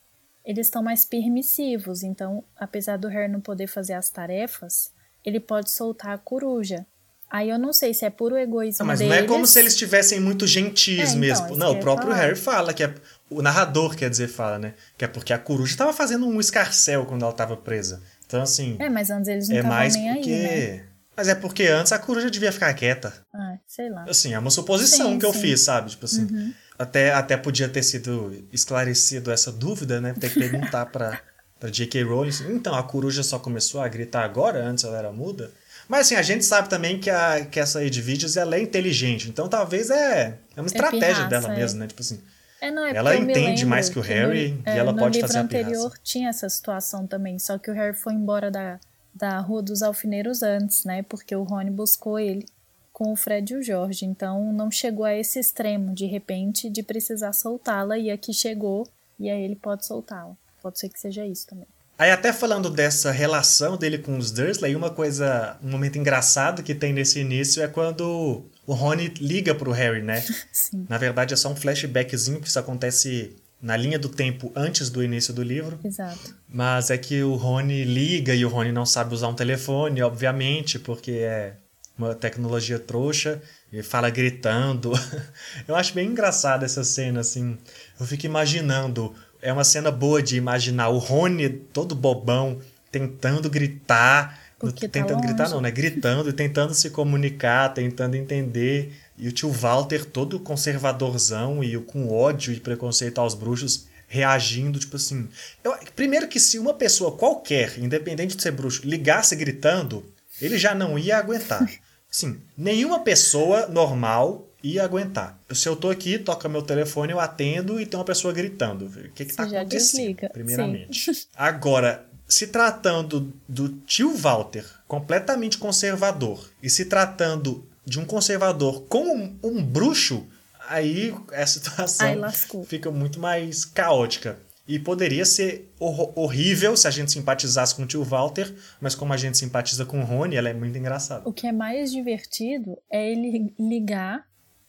Speaker 3: eles estão mais permissivos. Então, apesar do Harry não poder fazer as tarefas, ele pode soltar a coruja. Aí eu não sei se é puro egoísmo
Speaker 2: Não, mas
Speaker 3: deles.
Speaker 2: não é como se eles estivessem muito gentis
Speaker 3: É, então,
Speaker 2: mesmo. Não,
Speaker 3: eu
Speaker 2: o próprio
Speaker 3: falar.
Speaker 2: Harry fala que é. O narrador, quer dizer, fala, né? Que é porque a coruja tava fazendo um escarcel quando ela tava presa. Então, assim.
Speaker 3: É, mas antes eles não
Speaker 2: É
Speaker 3: estavam
Speaker 2: mais
Speaker 3: nem
Speaker 2: porque.
Speaker 3: aí, né?
Speaker 2: Mas é porque antes a coruja devia ficar quieta.
Speaker 3: Ah, sei lá.
Speaker 2: Assim, é uma suposição
Speaker 3: Sim,
Speaker 2: que eu
Speaker 3: sim. Uhum.
Speaker 2: fiz, sabe? Tipo assim. Até, até podia ter sido esclarecido essa dúvida, né? Ter que perguntar pra, pra J.K. Rowling. Então, a coruja só começou a gritar agora? Antes ela era muda? Mas assim, a gente sabe também que, a, que essa Edviges, ela é inteligente. Então, talvez é, é uma estratégia
Speaker 3: pirraça,
Speaker 2: dela
Speaker 3: é.
Speaker 2: mesmo, né? Tipo assim.
Speaker 3: É, não, é
Speaker 2: Ela entende mais que o Harry
Speaker 3: no,
Speaker 2: e
Speaker 3: é,
Speaker 2: ela
Speaker 3: no
Speaker 2: pode
Speaker 3: livro
Speaker 2: fazer a pirraça.
Speaker 3: anterior tinha essa situação também, só que o Harry foi embora da, da Rua dos Alfineiros antes, né? Porque o Rony buscou ele com o Fred e o Jorge, então não chegou a esse extremo, de repente, de precisar soltá-la, e aqui chegou, e aí ele pode soltá-la. Pode ser que seja isso também.
Speaker 2: Aí até falando dessa relação dele com os Dursley, uma coisa, um momento engraçado que tem nesse início é quando o Rony liga pro Harry, né?
Speaker 3: Sim,
Speaker 2: Na verdade é só um flashbackzinho que isso acontece na linha do tempo antes do início do livro.
Speaker 3: exato.
Speaker 2: Mas é que o Rony liga e o Rony não sabe usar um telefone, obviamente, porque é uma tecnologia trouxa e fala gritando. Eu acho bem engraçada essa cena, assim. Eu fico imaginando. É uma cena boa de imaginar o Rony todo bobão tentando gritar.
Speaker 3: Tá
Speaker 2: tentando gritar,
Speaker 3: longe.
Speaker 2: não, né? Gritando e tentando se comunicar, tentando entender. E o tio Walter, todo conservadorzão e com ódio e preconceito aos bruxos, reagindo, tipo assim. Eu, primeiro que se uma pessoa qualquer, independente de ser bruxo, ligasse gritando, ele já não ia aguentar. Assim, nenhuma pessoa normal ia aguentar. Se eu tô aqui, toca meu telefone, eu atendo e tem uma pessoa gritando. O que que
Speaker 3: Você
Speaker 2: tá
Speaker 3: já
Speaker 2: acontecendo?
Speaker 3: desliga,
Speaker 2: Primeiramente. Agora, se tratando do tio Walter, completamente conservador, e se tratando de um conservador com um, um bruxo, aí a situação
Speaker 3: lascou.
Speaker 2: fica muito mais caótica. E poderia ser hor- horrível se a gente simpatizasse com o tio Walter, mas como a gente simpatiza com o Rony, ela é muito engraçada.
Speaker 3: O que é mais divertido é ele ligar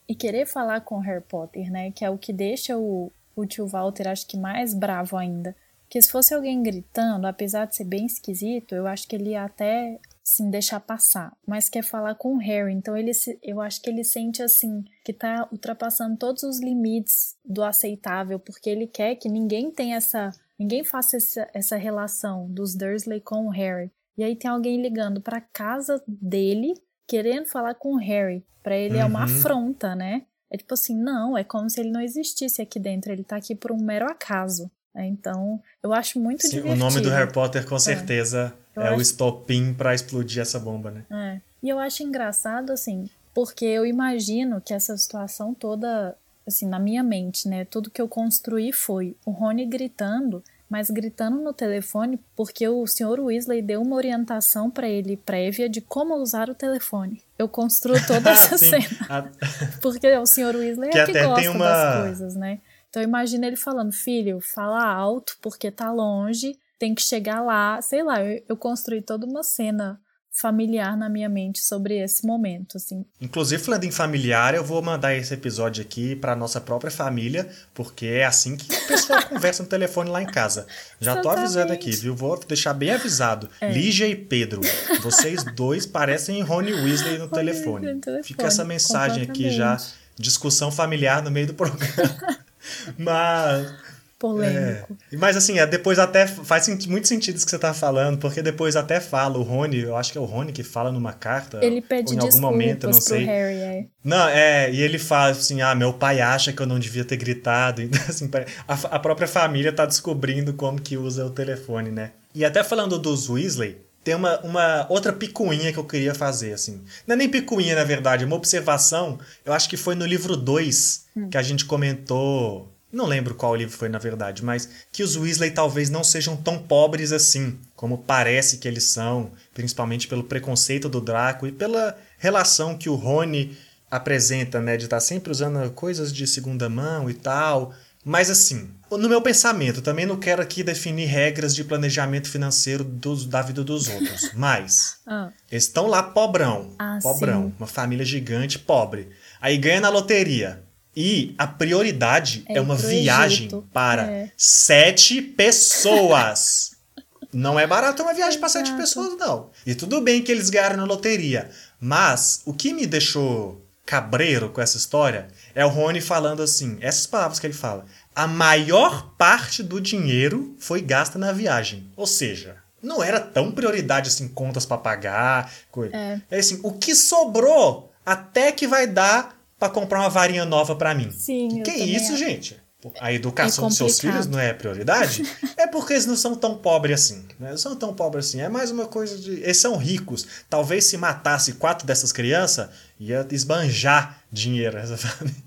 Speaker 3: e querer falar com o Harry Potter, né? Que é o que deixa o, o tio Walter, acho que mais bravo ainda. Porque se fosse alguém gritando, apesar de ser bem esquisito, eu acho que ele ia até, assim, deixar passar. Mas quer falar com o Harry, então ele se, eu acho que ele sente, assim, que tá ultrapassando todos os limites do aceitável, porque ele quer que ninguém tenha essa... Ninguém faça essa, essa relação dos Dursley com o Harry. E aí tem alguém ligando pra casa dele, querendo falar com o Harry. Pra ele é uma
Speaker 2: Uhum.
Speaker 3: afronta, né? É tipo assim, não, é como se ele não existisse aqui dentro. Ele tá aqui por um mero acaso. Então, eu acho muito
Speaker 2: Sim,
Speaker 3: divertido.
Speaker 2: O nome do Harry Potter com certeza
Speaker 3: Eu
Speaker 2: é, o
Speaker 3: acho-
Speaker 2: estopim pra explodir essa bomba, né?
Speaker 3: É. E eu acho engraçado, assim, porque eu imagino que essa situação toda, assim, na minha mente, né? Tudo que eu construí foi o Rony gritando, mas gritando no telefone porque o Sr. Weasley deu uma orientação pra ele prévia de como usar o telefone. Eu construo toda essa
Speaker 2: Sim.
Speaker 3: cena.
Speaker 2: A-
Speaker 3: Porque o Sr. Weasley
Speaker 2: Que
Speaker 3: é que gosta
Speaker 2: uma-
Speaker 3: das coisas, né? Então imagina ele falando, filho, fala alto porque tá longe, tem que chegar lá. Sei lá, eu, eu construí toda uma cena familiar na minha mente sobre esse momento, assim.
Speaker 2: Inclusive, falando em familiar, eu vou mandar esse episódio aqui pra nossa própria família, porque é assim que o pessoal conversa no telefone lá em casa. Já tô avisando aqui,
Speaker 3: Exatamente.
Speaker 2: viu? Vou deixar bem avisado.
Speaker 3: É.
Speaker 2: Lígia e Pedro, vocês dois parecem Rony Weasley no telefone.
Speaker 3: No telefone,
Speaker 2: Fica essa mensagem aqui já, discussão familiar no meio do programa. Mas
Speaker 3: Polêmico.
Speaker 2: É. Mas assim, é, depois até faz muito sentido isso que você tá falando, porque depois até fala, o Rony, eu acho que é o Rony que fala numa carta.
Speaker 3: Ele pede
Speaker 2: em algum momento, eu não sei.
Speaker 3: Harry, é.
Speaker 2: Não, é, e ele fala assim: ah, meu pai acha que eu não devia ter gritado. Então, assim, a, a própria família tá descobrindo como que usa o telefone, né? E até falando dos Weasley, tem uma, uma outra picuinha que eu queria fazer, assim. Não é nem picuinha, na verdade, é uma observação. Eu acho que foi no livro 2 que a gente comentou. Não lembro qual livro foi, na verdade, mas que os Weasley talvez não sejam tão pobres assim, como parece que eles são, principalmente pelo preconceito do Draco e pela relação que o Rony apresenta, né, de estar sempre usando coisas de segunda mão e tal. Mas assim, no meu pensamento, também não quero aqui definir regras de planejamento financeiro dos, da vida dos outros, mas
Speaker 3: Ah,
Speaker 2: eles estão lá pobrão,
Speaker 3: Ah,
Speaker 2: pobrão,
Speaker 3: sim.
Speaker 2: uma família gigante, pobre. Aí ganha na loteria. E a prioridade é,
Speaker 3: É
Speaker 2: uma viagem
Speaker 3: Egito.
Speaker 2: para
Speaker 3: É.
Speaker 2: sete pessoas. Não é barato uma viagem para sete pessoas, não. E tudo bem que eles ganharam na loteria. Mas o que me deixou cabreiro com essa história é o Rony falando assim, essas palavras que ele fala. A maior parte do dinheiro foi gasta na viagem. Ou seja, não era tão prioridade assim, contas para pagar, coisa.
Speaker 3: É.
Speaker 2: É assim, o que sobrou até que vai dar para comprar uma varinha nova para mim.
Speaker 3: sim,
Speaker 2: Que isso,
Speaker 3: acho.
Speaker 2: gente? A educação dos seus filhos não é prioridade? é porque eles não são tão pobres assim. Né? Não são tão pobres assim. É mais uma coisa de. Eles são ricos. Talvez se matasse quatro dessas crianças, ia esbanjar dinheiro essa família.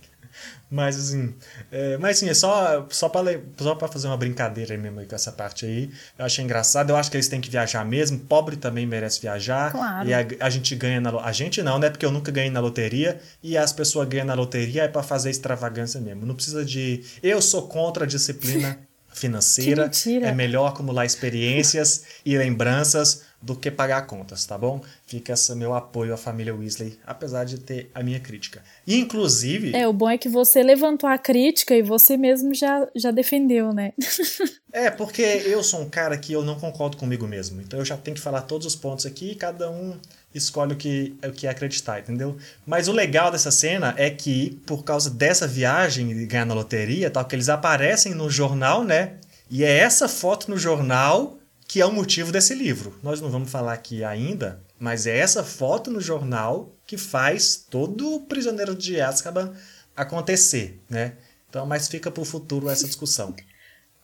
Speaker 2: Mas assim. É, mas assim, é só, só para só pra fazer uma brincadeira aí mesmo com essa parte aí. Eu achei engraçado. Eu acho que eles têm que viajar mesmo. Pobre também merece viajar.
Speaker 3: Claro.
Speaker 2: E a, a gente ganha na A gente não, né? Porque eu nunca ganhei na loteria. E as pessoas ganham na loteria é para fazer extravagância mesmo. Não precisa de. Eu sou contra a disciplina financeira. É melhor acumular experiências e lembranças do que pagar contas, tá bom? Fica esse meu apoio à família Weasley, apesar de ter a minha crítica. E inclusive.
Speaker 3: É, o bom é que você levantou a crítica e você mesmo já, já defendeu, né?
Speaker 2: É, porque eu sou um cara que eu não concordo comigo mesmo. Então eu já tenho que falar todos os pontos aqui e cada um escolhe o que, o que acreditar, entendeu? Mas o legal dessa cena é que, por causa dessa viagem e ganhar na loteria, tal, que eles aparecem no jornal, né? E é essa foto no jornal que é o motivo desse livro. Nós não vamos falar aqui ainda, mas é essa foto no jornal que faz todo o prisioneiro de Azkaban acontecer, né? Então, mas fica para o futuro essa discussão.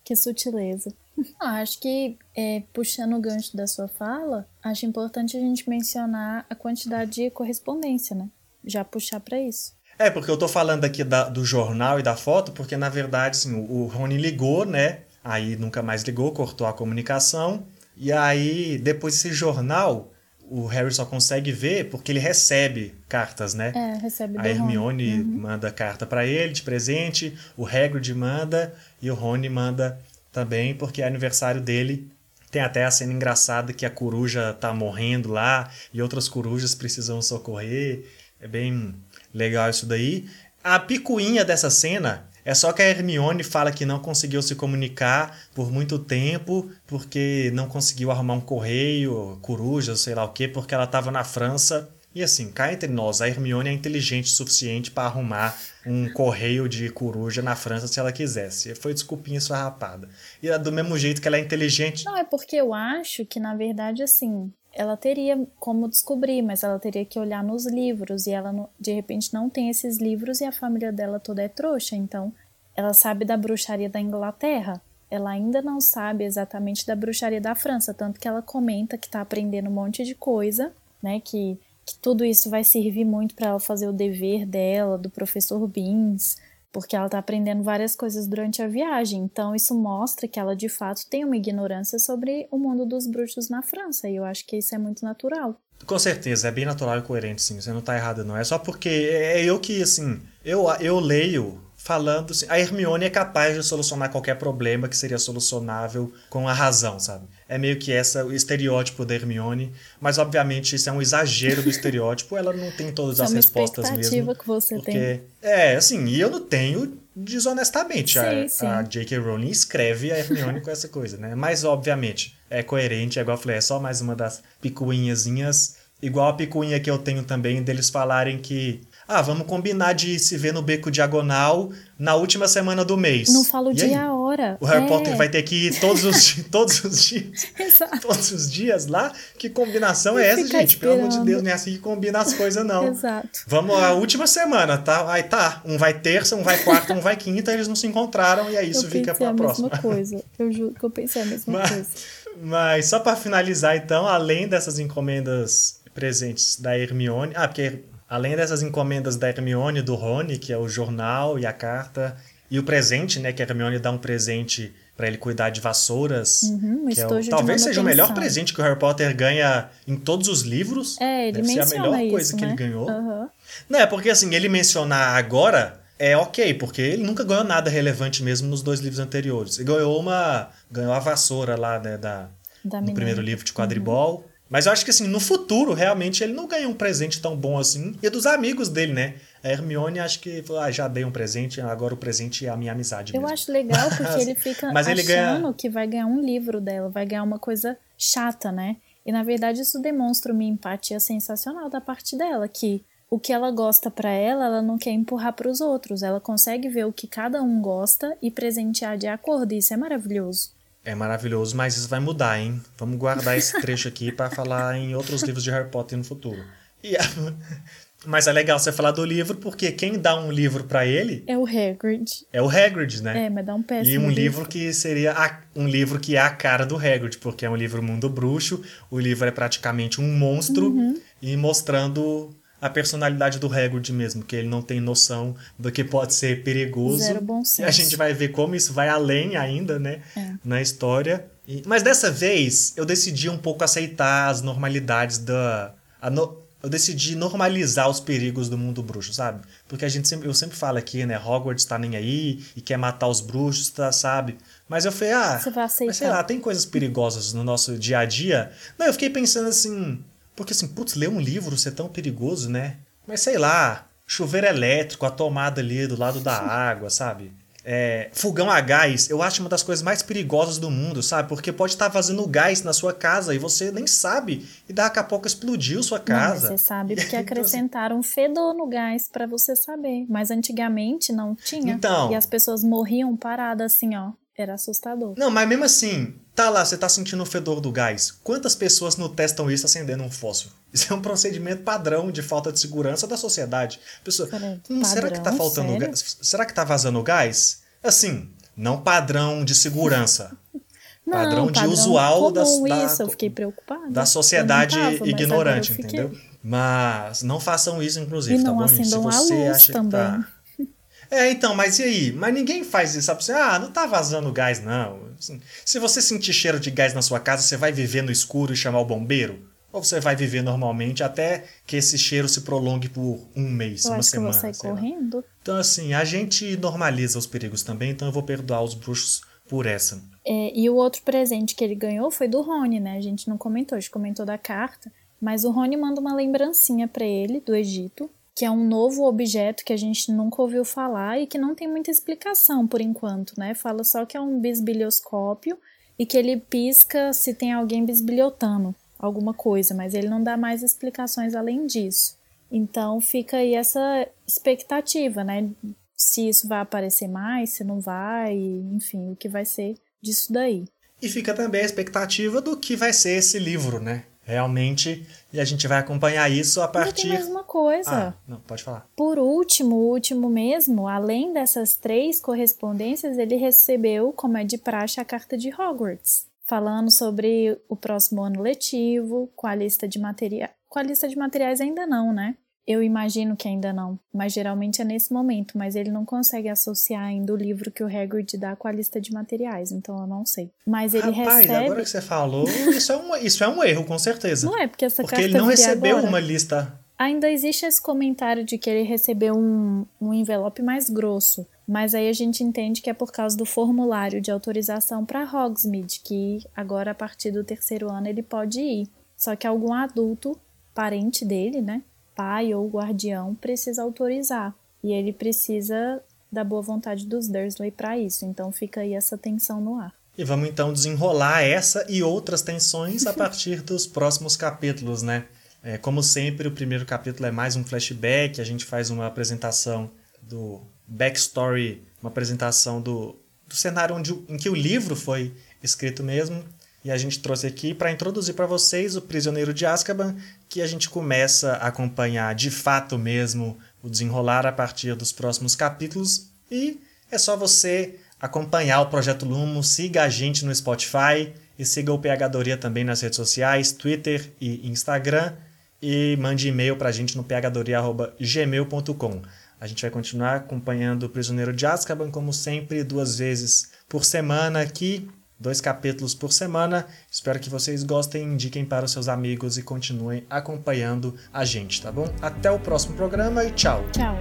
Speaker 3: Que sutileza. Ah, acho que, é, puxando o gancho da sua fala, acho importante a gente mencionar a quantidade de correspondência, né? Já puxar pra isso.
Speaker 2: É, porque eu tô falando aqui da- do jornal e da foto, porque na verdade, assim, o, o Rony ligou, né? Aí nunca mais ligou, cortou a comunicação. E aí, depois desse jornal, o Harry só consegue ver porque ele recebe cartas, né?
Speaker 3: É, recebe
Speaker 2: A. Hermione manda carta pra ele de presente, o Hagrid manda e o Rony manda também porque é aniversário dele. Tem até a cena engraçada que a coruja tá morrendo lá e outras corujas precisam socorrer. É bem legal isso daí. A picuinha dessa cena é só que a Hermione fala que não conseguiu se comunicar por muito tempo, porque não conseguiu arrumar um correio, coruja, sei lá o quê, porque ela estava na França. E assim, cá entre nós, a Hermione é inteligente o suficiente para arrumar um correio de coruja na França se ela quisesse. Foi desculpinha esfarrapada. E é do mesmo jeito que ela é inteligente.
Speaker 3: Não, é porque eu acho que, na verdade, assim, ela teria como descobrir, mas ela teria que olhar nos livros e ela, de repente, não tem esses livros e a família dela toda é trouxa, então ela sabe da bruxaria da Inglaterra. ela ainda não sabe exatamente da bruxaria da França, tanto que ela comenta que está aprendendo um monte de coisa, né? Que, que tudo isso vai servir muito para ela fazer o dever dela, do professor Beans, porque ela está aprendendo várias coisas durante a viagem. Então, isso mostra que ela de fato tem uma ignorância sobre o mundo dos bruxos na França, e eu acho que isso é muito natural.
Speaker 2: Com certeza, é bem natural e coerente, sim. Você não está errado, não. É só porque é, é eu que, assim, eu, eu leio falando assim, a Hermione é capaz de solucionar qualquer problema que seria solucionável com a razão, sabe? É meio que essa o estereótipo da Hermione, mas obviamente isso é um exagero do estereótipo, ela não tem todas as
Speaker 3: é
Speaker 2: respostas mesmo.
Speaker 3: que você
Speaker 2: porque,
Speaker 3: tem.
Speaker 2: É, assim, e eu não tenho desonestamente.
Speaker 3: Sim,
Speaker 2: a,
Speaker 3: sim.
Speaker 2: a J.K. Rowling escreve a Hermione com essa coisa, né? Mas obviamente é coerente, é igual eu falei, é só mais uma das picuinhazinhas, igual a picuinha que eu tenho também deles falarem que ah, vamos combinar de se ver no beco diagonal na última semana do mês.
Speaker 3: Não falo
Speaker 2: E
Speaker 3: dia e a hora.
Speaker 2: O Harry
Speaker 3: é.
Speaker 2: Potter vai ter que ir todos os, todos os dias.
Speaker 3: Exato.
Speaker 2: Todos os dias lá? Que combinação é essa, gente? Pelo amor de
Speaker 3: esperando.
Speaker 2: Deus, não é assim que combina as coisas, não.
Speaker 3: Exato.
Speaker 2: Vamos a última semana, tá? Aí tá. Um vai terça, um vai quarta, um vai quinta, eles não se encontraram e aí isso
Speaker 3: eu
Speaker 2: fica
Speaker 3: pensei
Speaker 2: pra
Speaker 3: a
Speaker 2: próxima.
Speaker 3: mesma coisa. Eu juro que eu pensei a mesma
Speaker 2: Mas-
Speaker 3: coisa.
Speaker 2: Mas só pra finalizar, então, além dessas encomendas presentes da Hermione. Ah, porque além dessas encomendas da Hermione do Rony, que é o jornal e a carta, e o presente, né? Que a Hermione dá um presente pra ele cuidar de vassouras.
Speaker 3: Uhum, um
Speaker 2: que é o- talvez seja o melhor presente que o Harry Potter ganha em todos os livros.
Speaker 3: É, ele
Speaker 2: Deve ser a
Speaker 3: menciona
Speaker 2: melhor
Speaker 3: isso,
Speaker 2: coisa que
Speaker 3: né?
Speaker 2: ele ganhou.
Speaker 3: Aham.
Speaker 2: Não, é porque assim, ele mencionar agora é ok, porque ele nunca ganhou nada relevante mesmo nos dois livros anteriores. Ele ganhou uma. ganhou a vassoura lá, né, da,
Speaker 3: Da
Speaker 2: no
Speaker 3: menina.
Speaker 2: primeiro livro de quadribol. Mas eu acho que assim, no futuro, realmente, ele não ganhou um presente tão bom assim. E dos amigos dele, né? A Hermione acho que falou, ah, já dei um presente, agora o presente é a minha amizade
Speaker 3: Eu
Speaker 2: mesmo.
Speaker 3: acho legal porque ele fica
Speaker 2: Mas ele
Speaker 3: achando
Speaker 2: ganha-
Speaker 3: que vai ganhar um livro dela, vai ganhar uma coisa chata, né? E na verdade isso demonstra uma empatia sensacional da parte dela, que o que ela gosta pra ela, ela não quer empurrar pros outros. Ela consegue ver o que cada um gosta e presentear de acordo. E isso é maravilhoso.
Speaker 2: É maravilhoso, mas isso vai mudar, hein? Vamos guardar esse trecho aqui pra falar em outros livros de Harry Potter no futuro. E a- Mas é legal você falar do livro, porque quem dá um livro pra ele
Speaker 3: É o Hagrid.
Speaker 2: é o Hagrid, né?
Speaker 3: É, mas dá um péssimo
Speaker 2: E um livro que seria a- um livro que é a cara do Hagrid, porque é um livro mundo bruxo, o livro é praticamente um monstro
Speaker 3: Uhum.
Speaker 2: e mostrando a personalidade do Hagrid mesmo, que ele não tem noção do que pode ser perigoso.
Speaker 3: Zero bom
Speaker 2: E a
Speaker 3: senso.
Speaker 2: gente vai ver como isso vai além ainda, né,
Speaker 3: É.
Speaker 2: na história. E- mas dessa vez eu decidi um pouco aceitar as normalidades da no- eu decidi normalizar os perigos do mundo bruxo, sabe? Porque a gente sempre, eu sempre falo aqui, né, Hogwarts tá nem aí e quer matar os bruxos, tá, sabe? Mas eu falei, ah,
Speaker 3: Você vai aceitar.
Speaker 2: mas sei lá, tem coisas perigosas no nosso dia a dia. Não, eu fiquei pensando assim, porque assim, putz, ler um livro ser tão perigoso, né? Mas sei lá, chuveiro elétrico, a tomada ali do lado da água, sabe? É, fogão a gás, eu acho uma das coisas mais perigosas do mundo, sabe? Porque pode estar vazando gás na sua casa e você nem sabe. E daqui a pouco explodiu sua
Speaker 3: Não,
Speaker 2: casa.
Speaker 3: você sabe porque
Speaker 2: assim-
Speaker 3: acrescentaram fedor no gás pra você saber. Mas antigamente não tinha.
Speaker 2: Então.
Speaker 3: E as pessoas morriam paradas assim, ó. Era assustador.
Speaker 2: Não, mas mesmo assim, tá lá, você tá sentindo o fedor do gás. Quantas pessoas não testam isso acendendo um fósforo? Isso é um procedimento padrão de falta de segurança da sociedade. Pessoa,
Speaker 3: Peraí,
Speaker 2: hum, será que tá
Speaker 3: padrão?
Speaker 2: faltando gás? Será que tá vazando gás? Assim, não padrão de segurança.
Speaker 3: Não,
Speaker 2: Padrão de
Speaker 3: padrão
Speaker 2: usual
Speaker 3: comum
Speaker 2: das- da-
Speaker 3: isso, eu fiquei preocupada.
Speaker 2: da sociedade
Speaker 3: tava,
Speaker 2: ignorante, entendeu? Mas não façam isso, inclusive,
Speaker 3: E
Speaker 2: tá
Speaker 3: não
Speaker 2: bom, gente? Se você
Speaker 3: luz
Speaker 2: acha que
Speaker 3: também.
Speaker 2: tá. É, então, mas e aí? Mas ninguém faz isso, sabe? Você, ah, não tá vazando gás, não. Assim, se você sentir cheiro de gás na sua casa, você vai viver no escuro e chamar o bombeiro? Ou você vai viver normalmente até que esse cheiro se prolongue por um mês,
Speaker 3: Eu
Speaker 2: uma
Speaker 3: acho que eu
Speaker 2: semana?
Speaker 3: vou sair
Speaker 2: sei lá.
Speaker 3: correndo.
Speaker 2: Então, assim, a gente normaliza os perigos também, então eu vou perdoar os bruxos por essa.
Speaker 3: É, e o outro presente que ele ganhou foi do Rony, né? A gente não comentou, a gente comentou da carta. Mas o Rony manda uma lembrancinha pra ele do Egito, que é um novo objeto que a gente nunca ouviu falar e que não tem muita explicação por enquanto, né? Fala só que é um bisbilhoscópio e que ele pisca se tem alguém bisbilhotando alguma coisa, mas ele não dá mais explicações além disso. Então fica aí essa expectativa, né? Se isso vai aparecer mais, se não vai, enfim, o que vai ser disso daí.
Speaker 2: E fica também a expectativa do que vai ser esse livro, né? Realmente. E a gente vai acompanhar isso a partir.
Speaker 3: Ainda tem mais uma coisa.
Speaker 2: Ah, não, pode falar.
Speaker 3: Por último, o último mesmo, além dessas três correspondências, ele recebeu, como é de praxe, a carta de Hogwarts, falando sobre o próximo ano letivo, com a lista de materiais. Com a lista de materiais ainda não, né? Eu imagino que ainda não, mas geralmente é nesse momento, mas ele não consegue associar ainda o livro que o Hagrid dá com a lista de materiais, então eu não sei. Mas ele
Speaker 2: Rapaz,
Speaker 3: recebe...
Speaker 2: agora que você falou, isso é, um, isso é um erro, com certeza.
Speaker 3: Não é, porque essa
Speaker 2: Porque
Speaker 3: carta
Speaker 2: ele não recebeu
Speaker 3: agora.
Speaker 2: uma lista.
Speaker 3: Ainda existe esse comentário de que ele recebeu um, um envelope mais grosso, mas aí a gente entende que é por causa do formulário de autorização para Hogsmeade, que agora a partir do terceiro ano ele pode ir. Só que algum adulto, parente dele, né, pai ou guardião, precisa autorizar. E ele precisa da boa vontade dos Dursley para isso. Então fica aí essa tensão no ar.
Speaker 2: E vamos então desenrolar essa e outras tensões a partir dos próximos capítulos, né? É, como sempre, o primeiro capítulo é mais um flashback, a gente faz uma apresentação do backstory, uma apresentação do, do cenário onde, em que o livro foi escrito mesmo. E a gente trouxe aqui para introduzir para vocês o Prisioneiro de Azkaban, que a gente começa a acompanhar de fato mesmo o desenrolar a partir dos próximos capítulos. E é só você acompanhar o Projeto Lumo, siga a gente no Spotify e siga o PH Doria também nas redes sociais, Twitter e Instagram. E mande e-mail para a gente no phdoria.gmail.com. A gente vai continuar acompanhando o Prisioneiro de Azkaban, como sempre, duas vezes por semana aqui, dois capítulos por semana. Espero que vocês gostem, indiquem para os seus amigos e continuem acompanhando a gente, tá bom? Até o próximo programa e tchau!
Speaker 3: Tchau!